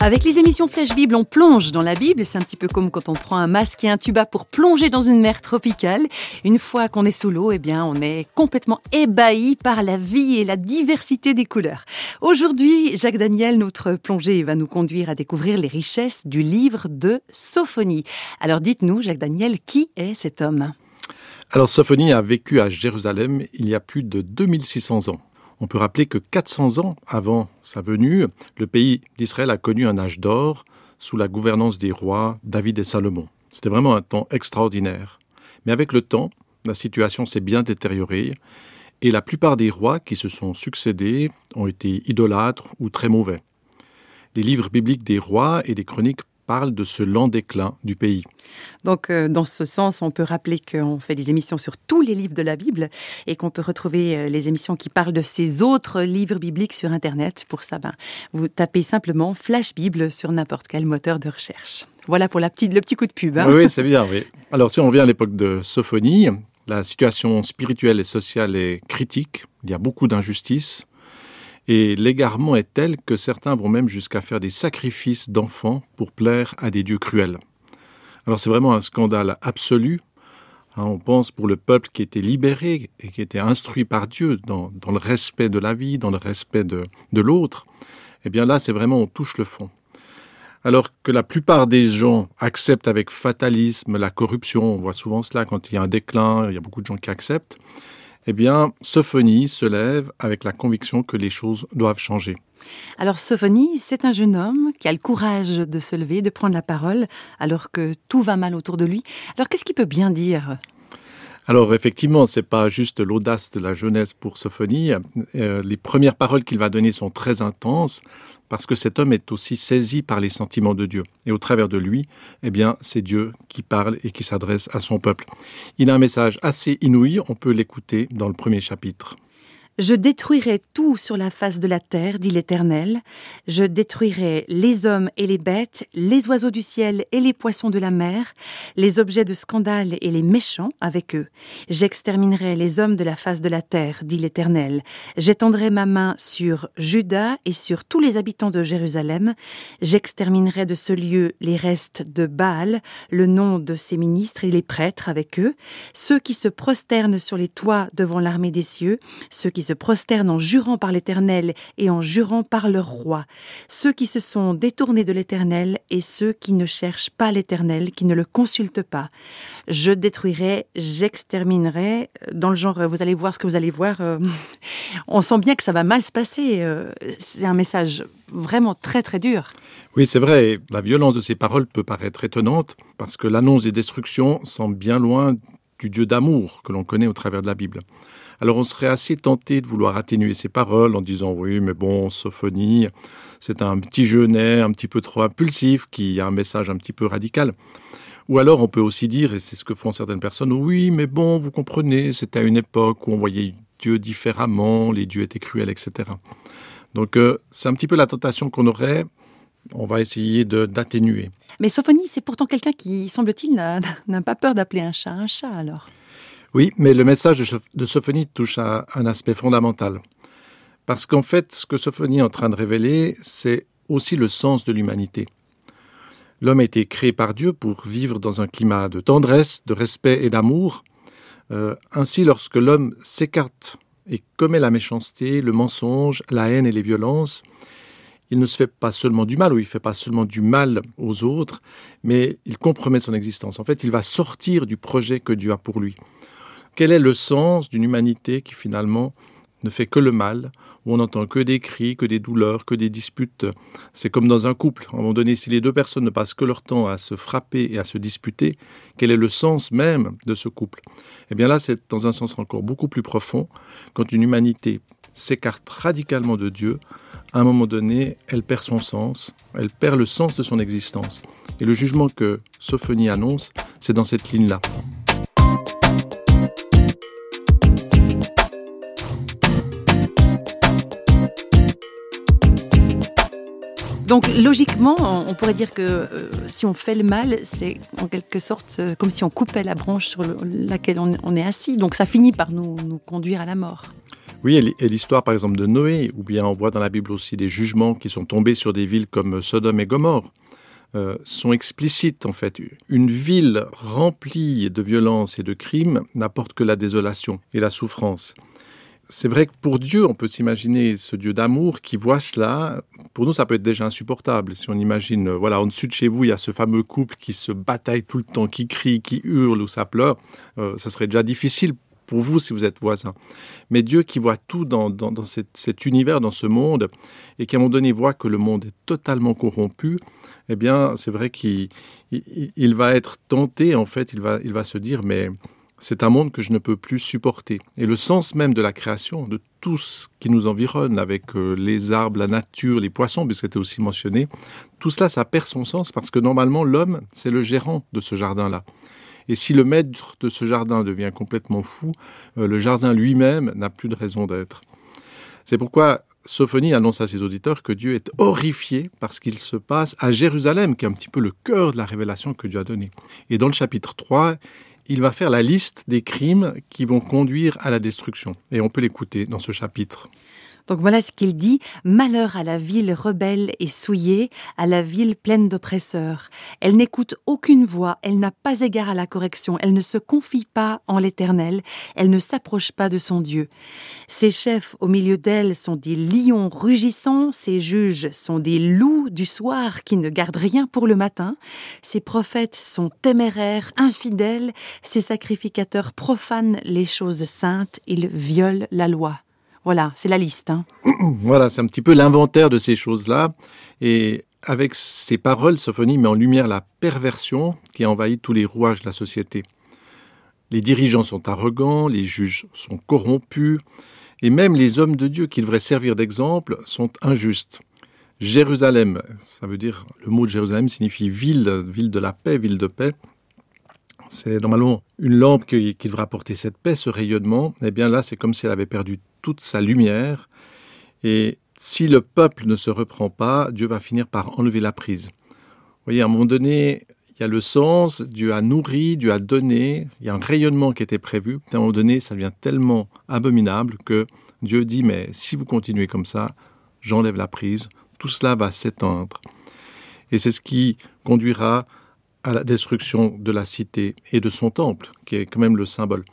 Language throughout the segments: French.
Avec les émissions Flèche Bible, on plonge dans la Bible. C'est un petit peu comme quand on prend un masque et un tuba pour plonger dans une mer tropicale. Une fois qu'on est sous l'eau, eh bien, on est complètement ébahi par la vie et la diversité des couleurs. Aujourd'hui, Jacques Daniel, notre plongée, va nous conduire à découvrir les richesses du livre de Sophonie. Alors dites-nous, Jacques Daniel, qui est cet homme? Alors Sophonie a vécu à Jérusalem il y a plus de 2600 ans. On peut rappeler que 400 ans avant sa venue, le pays d'Israël a connu un âge d'or sous la gouvernance des rois David et Salomon. C'était vraiment un temps extraordinaire. Mais avec le temps, la situation s'est bien détériorée et la plupart des rois qui se sont succédés ont été idolâtres ou très mauvais. Les livres bibliques des rois et des chroniques parle de ce lent déclin du pays. Donc, euh, dans ce sens, on peut rappeler qu'on fait des émissions sur tous les livres de la Bible et qu'on peut retrouver euh, les émissions qui parlent de ces autres livres bibliques sur Internet. Pour ça, ben, vous tapez simplement Flash Bible sur n'importe quel moteur de recherche. Voilà pour la petite, le petit coup de pub. Hein. Oui, c'est bien. Oui. Alors, si on revient à l'époque de Sophonie, la situation spirituelle et sociale est critique. Il y a beaucoup d'injustices. Et l'égarement est tel que certains vont même jusqu'à faire des sacrifices d'enfants pour plaire à des dieux cruels. Alors c'est vraiment un scandale absolu. Hein, on pense pour le peuple qui était libéré et qui était instruit par Dieu dans, dans le respect de la vie, dans le respect de, de l'autre. Eh bien là, c'est vraiment on touche le fond. Alors que la plupart des gens acceptent avec fatalisme la corruption, on voit souvent cela quand il y a un déclin, il y a beaucoup de gens qui acceptent eh bien, Sophonie se lève avec la conviction que les choses doivent changer. Alors Sophonie, c'est un jeune homme qui a le courage de se lever, de prendre la parole, alors que tout va mal autour de lui. Alors qu'est-ce qu'il peut bien dire? Alors effectivement, c'est pas juste l'audace de la jeunesse pour Sophonie. Euh, les premières paroles qu'il va donner sont très intenses parce que cet homme est aussi saisi par les sentiments de Dieu. Et au travers de lui, eh bien, c'est Dieu qui parle et qui s'adresse à son peuple. Il a un message assez inouï, on peut l'écouter dans le premier chapitre. Je détruirai tout sur la face de la terre, dit l'Éternel. Je détruirai les hommes et les bêtes, les oiseaux du ciel et les poissons de la mer, les objets de scandale et les méchants avec eux. J'exterminerai les hommes de la face de la terre, dit l'Éternel. J'étendrai ma main sur Juda et sur tous les habitants de Jérusalem. J'exterminerai de ce lieu les restes de Baal, le nom de ses ministres et les prêtres avec eux, ceux qui se prosternent sur les toits devant l'armée des cieux, ceux se prosternent en jurant par l'Éternel et en jurant par leur roi, ceux qui se sont détournés de l'Éternel et ceux qui ne cherchent pas l'Éternel, qui ne le consultent pas. Je détruirai, j'exterminerai. Dans le genre, vous allez voir ce que vous allez voir. Euh, on sent bien que ça va mal se passer. Euh, c'est un message vraiment très très dur. Oui, c'est vrai. La violence de ces paroles peut paraître étonnante parce que l'annonce des destructions semble bien loin du Dieu d'amour que l'on connaît au travers de la Bible. Alors on serait assez tenté de vouloir atténuer ces paroles en disant oui, mais bon, Sophonie, c'est un petit jeunet un petit peu trop impulsif qui a un message un petit peu radical. Ou alors on peut aussi dire, et c'est ce que font certaines personnes, oui, mais bon, vous comprenez, c'était à une époque où on voyait Dieu différemment, les dieux étaient cruels, etc. Donc euh, c'est un petit peu la tentation qu'on aurait. On va essayer d'atténuer. Mais Sophonie, c'est pourtant quelqu'un qui, semble-t-il, n'a pas peur d'appeler un chat un chat alors. Oui, mais le message de Sophonie touche à un aspect fondamental. Parce qu'en fait, ce que Sophonie est en train de révéler, c'est aussi le sens de l'humanité. L'homme a été créé par Dieu pour vivre dans un climat de tendresse, de respect et d'amour. Euh, ainsi, lorsque l'homme s'écarte et commet la méchanceté, le mensonge, la haine et les violences, il ne se fait pas seulement du mal, ou il ne fait pas seulement du mal aux autres, mais il compromet son existence. En fait, il va sortir du projet que Dieu a pour lui. Quel est le sens d'une humanité qui finalement ne fait que le mal, où on n'entend que des cris, que des douleurs, que des disputes? C'est comme dans un couple. À un moment donné, si les deux personnes ne passent que leur temps à se frapper et à se disputer, quel est le sens même de ce couple? Eh bien là, c'est dans un sens encore beaucoup plus profond. Quand une humanité s'écarte radicalement de Dieu, à un moment donné, elle perd son sens, elle perd le sens de son existence. Et le jugement que Sophonie annonce, c'est dans cette ligne-là. Donc logiquement, on pourrait dire que euh, si on fait le mal, c'est en quelque sorte euh, comme si on coupait la branche sur laquelle on, est assis. Donc ça finit par nous, nous conduire à la mort. Oui, et l'histoire par exemple de Noé, ou bien on voit dans la Bible aussi des jugements qui sont tombés sur des villes comme Sodome et Gomorre, euh, sont explicites en fait. Une ville remplie de violence et de crimes n'apporte que la désolation et la souffrance c'est vrai que pour Dieu, on peut s'imaginer ce Dieu d'amour qui voit cela. Pour nous, ça peut être déjà insupportable. Si on imagine, euh, voilà, en dessus de chez vous, il y a ce fameux couple qui se bataille tout le temps, qui crie, qui hurle ou ça pleure, euh, ça serait déjà difficile pour vous si vous êtes voisin. Mais Dieu qui voit tout dans, cet, univers, dans ce monde, et qui à un moment donné voit que le monde est totalement corrompu, eh bien, c'est vrai qu'il va être tenté, en fait, il va, il va se dire, mais c'est un monde que je ne peux plus supporter. Et le sens même de la création, de tout ce qui nous environne, avec euh, les arbres, la nature, les poissons, puisque c'était aussi mentionné, tout cela, ça perd son sens parce que normalement, l'homme, c'est le gérant de ce jardin-là. Et si le maître de ce jardin devient complètement fou, euh, le jardin lui-même n'a plus de raison d'être. C'est pourquoi Sophonie annonce à ses auditeurs que Dieu est horrifié par ce qu'il se passe à Jérusalem, qui est un petit peu le cœur de la révélation que Dieu a donnée. Et dans le chapitre 3, il va faire la liste des crimes qui vont conduire à la destruction. Et on peut l'écouter dans ce chapitre. Donc voilà ce qu'il dit. Malheur à la ville rebelle et souillée, à la ville pleine d'oppresseurs. Elle n'écoute aucune voix, elle n'a pas égard à la correction, elle ne se confie pas en l'Éternel, elle ne s'approche pas de son Dieu. Ses chefs au milieu d'elle sont des lions rugissants, ses juges sont des loups du soir qui ne gardent rien pour le matin, ses prophètes sont téméraires, infidèles, ses sacrificateurs profanent les choses saintes, ils violent la loi. Voilà, c'est la liste. Hein. voilà, c'est un petit peu l'inventaire de ces choses-là. Et avec ces paroles, Sophonie met en lumière la perversion qui envahit tous les rouages de la société. Les dirigeants sont arrogants, les juges sont corrompus, et même les hommes de Dieu qui devraient servir d'exemple sont injustes. Jérusalem, ça veut dire, le mot de Jérusalem signifie ville, ville de la paix, ville de paix. C'est normalement une lampe qui, qui devra apporter cette paix, ce rayonnement. Eh bien là, c'est comme si elle avait perdu toute sa lumière. Et si le peuple ne se reprend pas, Dieu va finir par enlever la prise. Vous voyez, à un moment donné, il y a le sens, Dieu a nourri, Dieu a donné, il y a un rayonnement qui était prévu. À un moment donné, ça devient tellement abominable que Dieu dit, mais si vous continuez comme ça, j'enlève la prise, tout cela va s'éteindre. Et c'est ce qui conduira à la destruction de la cité et de son temple, qui est quand même le symbole.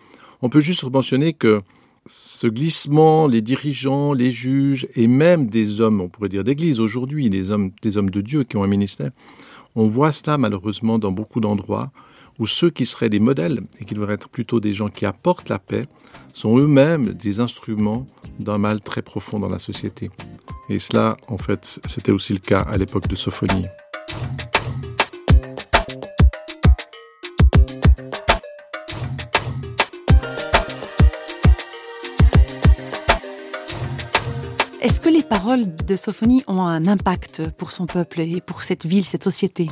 On peut juste mentionner que ce glissement, les dirigeants, les juges et même des hommes, on pourrait dire d'église aujourd'hui, des hommes, des hommes de Dieu qui ont un ministère, on voit cela malheureusement dans beaucoup d'endroits où ceux qui seraient des modèles et qui devraient être plutôt des gens qui apportent la paix sont eux-mêmes des instruments d'un mal très profond dans la société. Et cela, en fait, c'était aussi le cas à l'époque de Sophonie. Est-ce que les paroles de Sophonie ont un impact pour son peuple et pour cette ville, cette société?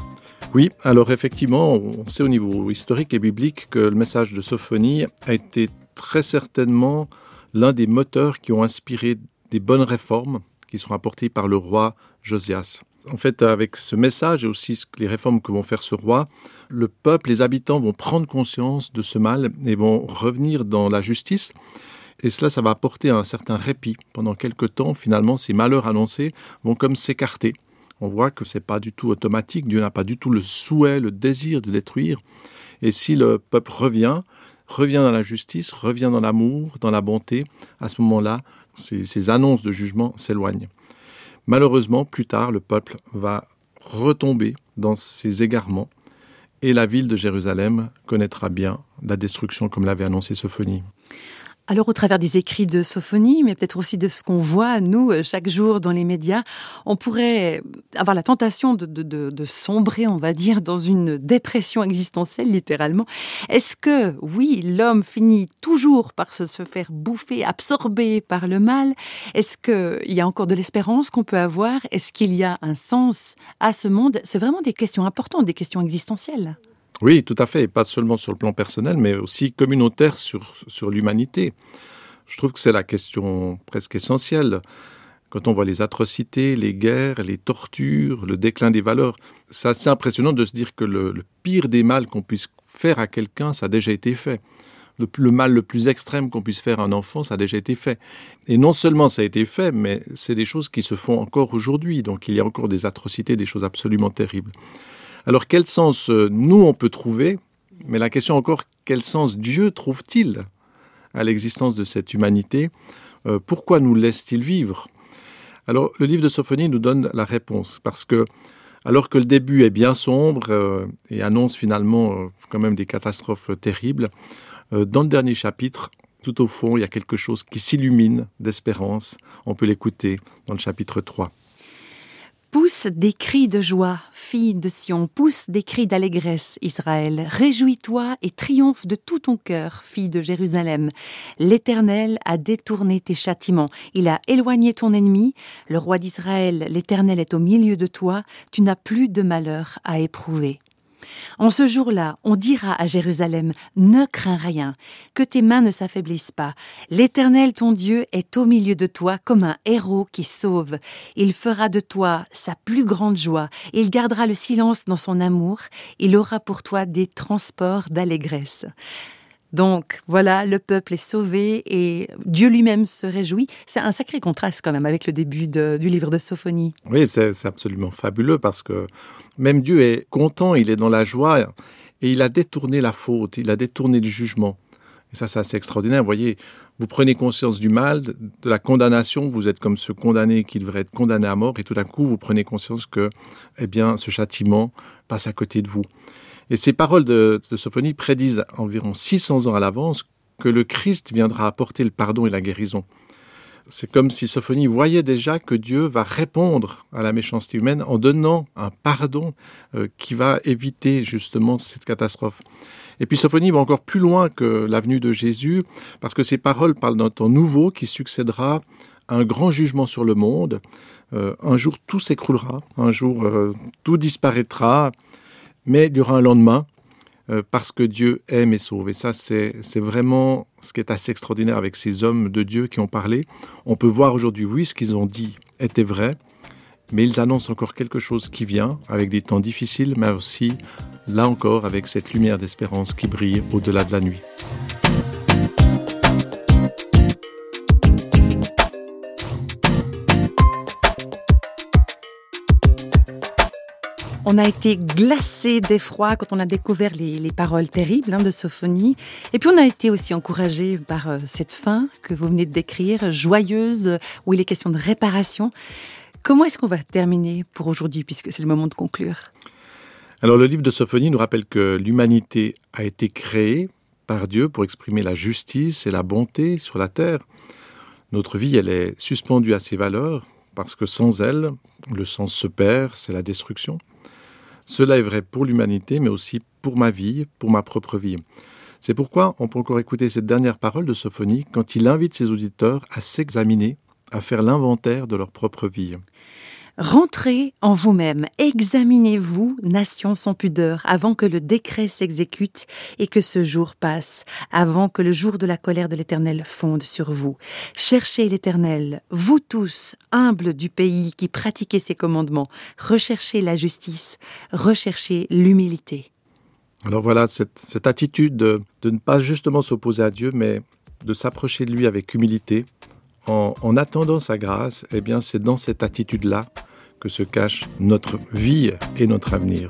Oui, alors effectivement, on sait au niveau historique et biblique que le message de Sophonie a été très certainement l'un des moteurs qui ont inspiré des bonnes réformes qui sont apportées par le roi Josias. En fait, avec ce message et aussi les réformes que vont faire ce roi, le peuple, les habitants vont prendre conscience de ce mal et vont revenir dans la justice et cela, ça va apporter un certain répit. Pendant quelque temps, finalement, ces malheurs annoncés vont comme s'écarter. On voit que c'est pas du tout automatique. Dieu n'a pas du tout le souhait, le désir de détruire. Et si le peuple revient, revient dans la justice, revient dans l'amour, dans la bonté, à ce moment-là, ces, ces annonces de jugement s'éloignent. Malheureusement, plus tard, le peuple va retomber dans ses égarements et la ville de Jérusalem connaîtra bien la destruction comme l'avait annoncé Sophonie. Alors, au travers des écrits de Sophonie, mais peut-être aussi de ce qu'on voit, nous, euh, chaque jour dans les médias, on pourrait avoir la tentation de, sombrer, on va dire, dans une dépression existentielle, littéralement. Est-ce que, oui, l'homme finit toujours par se, se, faire bouffer, absorber par le mal? Est-ce qu'il y a encore de l'espérance qu'on peut avoir? Est-ce qu'il y a un sens à ce monde? C'est vraiment des questions importantes, des questions existentielles. Oui, tout à fait, et pas seulement sur le plan personnel, mais aussi communautaire sur, sur l'humanité. Je trouve que c'est la question presque essentielle. quand on voit les atrocités, les guerres, les tortures, le déclin des valeurs, c'est assez impressionnant de se dire que le, le pire des mal qu'on puisse faire à quelqu'un, ça a déjà été fait le, mal le plus extrême qu'on puisse faire à un enfant, ça a déjà été fait. Et non seulement ça a été fait, mais c'est des choses qui se font encore aujourd'hui. Donc il y a encore des atrocités, des choses absolument terribles. Alors quel sens euh, nous on peut trouver? Mais la question encore, quel sens Dieu trouve-t-il à l'existence de cette humanité? Euh, Pourquoi nous laisse-t-il vivre? Alors le livre de Sophonie nous donne la réponse, parce que alors que le début est bien sombre euh, et annonce finalement quand même des catastrophes terribles, dans le dernier chapitre, tout au fond, il y a quelque chose qui s'illumine d'espérance. On peut l'écouter dans le chapitre 3. Pousse des cris de joie, fille de Sion, pousse des cris d'allégresse, Israël. Réjouis-toi et triomphe de tout ton cœur, fille de Jérusalem. L'Éternel a détourné tes châtiments, il a éloigné ton ennemi. Le roi d'Israël, l'Éternel est au milieu de toi, tu n'as plus de malheur à éprouver. En ce jour-là, on dira à Jérusalem, ne crains rien, que tes mains ne s'affaiblissent pas. L'Éternel ton Dieu est au milieu de toi comme un héros qui sauve. Il fera de toi sa plus grande joie, il gardera le silence dans son amour, il aura pour toi des transports d'allégresse. Donc voilà, le peuple est sauvé et Dieu lui-même se réjouit. C'est un sacré contraste quand même avec le début du livre de Sophonie. Oui, c'est absolument fabuleux parce que même Dieu est content, il est dans la joie et il a détourné la faute, il a détourné le jugement. Et ça, c'est assez extraordinaire. Vous voyez, vous prenez conscience du mal, de la condamnation, vous êtes comme ce condamné qui devrait être condamné à mort, et tout d'un coup, vous prenez conscience que, eh bien, ce châtiment passe à côté de vous. Et ces paroles de, Sophonie prédisent environ 600 ans à l'avance que le Christ viendra apporter le pardon et la guérison. C'est comme si Sophonie voyait déjà que Dieu va répondre à la méchanceté humaine en donnant un pardon euh, qui va éviter justement cette catastrophe. Et puis Sophonie va encore plus loin que l'avenue de Jésus, parce que ces paroles parlent d'un temps nouveau qui succédera à un grand jugement sur le monde. Euh, un jour tout s'écroulera, un jour euh, tout disparaîtra, mais il y un lendemain euh, parce que Dieu aime et sauve. Et ça, c'est vraiment ce qui est assez extraordinaire avec ces hommes de Dieu qui ont parlé. On peut voir aujourd'hui, oui, ce qu'ils ont dit était vrai, mais ils annoncent encore quelque chose qui vient, avec des temps difficiles, mais aussi, là encore, avec cette lumière d'espérance qui brille au-delà de la nuit. On a été glacé d'effroi quand on a découvert les, paroles terribles hein, de Sophonie. Et puis on a été aussi encouragé par euh, cette fin que vous venez de décrire, joyeuse, où il est question de réparation. Comment est-ce qu'on va terminer pour aujourd'hui, puisque c'est le moment de conclure? Alors le livre de Sophonie nous rappelle que l'humanité a été créée par Dieu pour exprimer la justice et la bonté sur la terre. Notre vie, elle est suspendue à ses valeurs, parce que sans elle, le sens se perd, c'est la destruction. Cela est vrai pour l'humanité, mais aussi pour ma vie, pour ma propre vie. C'est pourquoi on peut encore écouter cette dernière parole de Sophonie quand il invite ses auditeurs à s'examiner, à faire l'inventaire de leur propre vie. Rentrez en vous-même, examinez-vous, nation sans pudeur, avant que le décret s'exécute et que ce jour passe, avant que le jour de la colère de l'Éternel fonde sur vous. Cherchez l'Éternel, vous tous, humbles du pays qui pratiquez ses commandements, recherchez la justice, recherchez l'humilité. Alors voilà, cette, attitude de, ne pas justement s'opposer à Dieu, mais de s'approcher de lui avec humilité, en, attendant sa grâce, eh bien, c'est dans cette attitude-là que se cache notre vie et notre avenir.